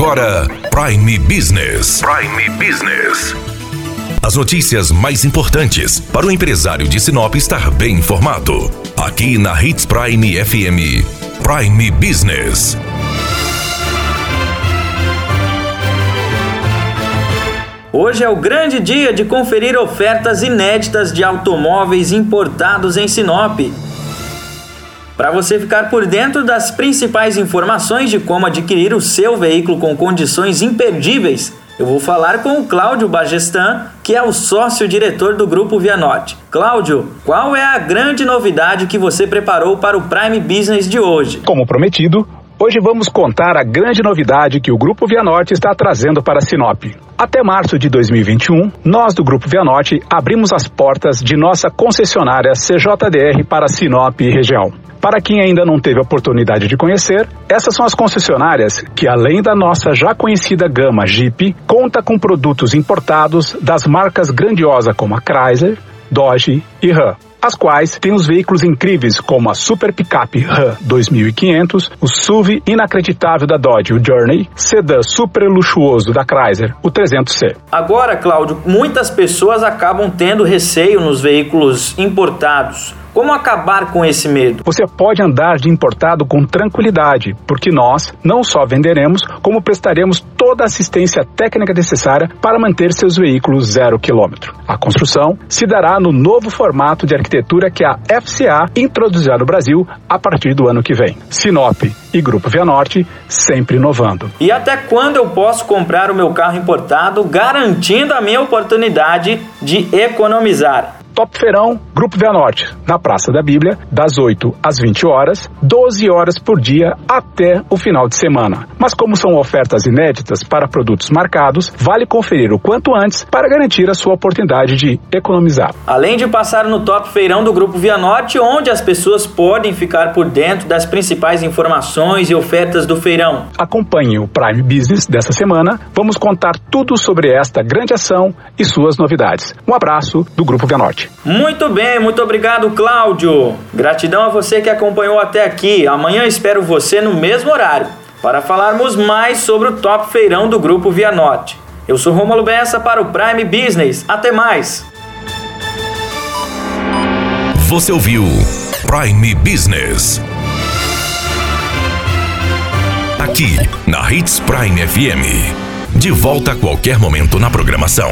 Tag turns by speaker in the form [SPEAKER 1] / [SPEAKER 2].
[SPEAKER 1] agora Prime Business. Prime Business. As notícias mais importantes para o empresário de Sinop estar bem informado. Aqui na Hits Prime FM. Prime Business.
[SPEAKER 2] Hoje é o grande dia de conferir ofertas inéditas de automóveis importados em Sinop. Para você ficar por dentro das principais informações de como adquirir o seu veículo com condições imperdíveis, eu vou falar com o Cláudio Bagestan, que é o sócio-diretor do Grupo Vianorte. Cláudio, qual é a grande novidade que você preparou para o Prime Business de hoje?
[SPEAKER 3] Como prometido, Hoje vamos contar a grande novidade que o Grupo Vianorte está trazendo para Sinop. Até março de 2021, nós do Grupo Vianorte abrimos as portas de nossa concessionária CJDR para Sinop e região. Para quem ainda não teve a oportunidade de conhecer, essas são as concessionárias que, além da nossa já conhecida gama Jeep, conta com produtos importados das marcas grandiosas como a Chrysler, Dodge e Ram as quais têm os veículos incríveis como a Super Pickup Ram 2500, o SUV inacreditável da Dodge, o Journey, sedã super luxuoso da Chrysler, o 300C.
[SPEAKER 2] Agora, Cláudio, muitas pessoas acabam tendo receio nos veículos importados. Como acabar com esse medo?
[SPEAKER 3] Você pode andar de importado com tranquilidade, porque nós não só venderemos, como prestaremos toda a assistência técnica necessária para manter seus veículos zero quilômetro. A construção se dará no novo formato de arquitetura que a FCA introduzirá no Brasil a partir do ano que vem. Sinop e Grupo Vianorte sempre inovando.
[SPEAKER 2] E até quando eu posso comprar o meu carro importado, garantindo a minha oportunidade de economizar?
[SPEAKER 3] Top Feirão, Grupo Via Norte, na Praça da Bíblia, das 8 às 20 horas, 12 horas por dia até o final de semana. Mas como são ofertas inéditas para produtos marcados, vale conferir o quanto antes para garantir a sua oportunidade de economizar.
[SPEAKER 2] Além de passar no Top Feirão do Grupo Via Norte, onde as pessoas podem ficar por dentro das principais informações e ofertas do feirão.
[SPEAKER 3] Acompanhe o Prime Business dessa semana. Vamos contar tudo sobre esta grande ação e suas novidades. Um abraço do Grupo Via Norte.
[SPEAKER 2] Muito bem, muito obrigado, Cláudio. Gratidão a você que acompanhou até aqui. Amanhã espero você no mesmo horário para falarmos mais sobre o Top Feirão do Grupo Vianote. Eu sou Romulo Bessa para o Prime Business. Até mais.
[SPEAKER 1] Você ouviu Prime Business. Aqui na Hits Prime FM. De volta a qualquer momento na programação.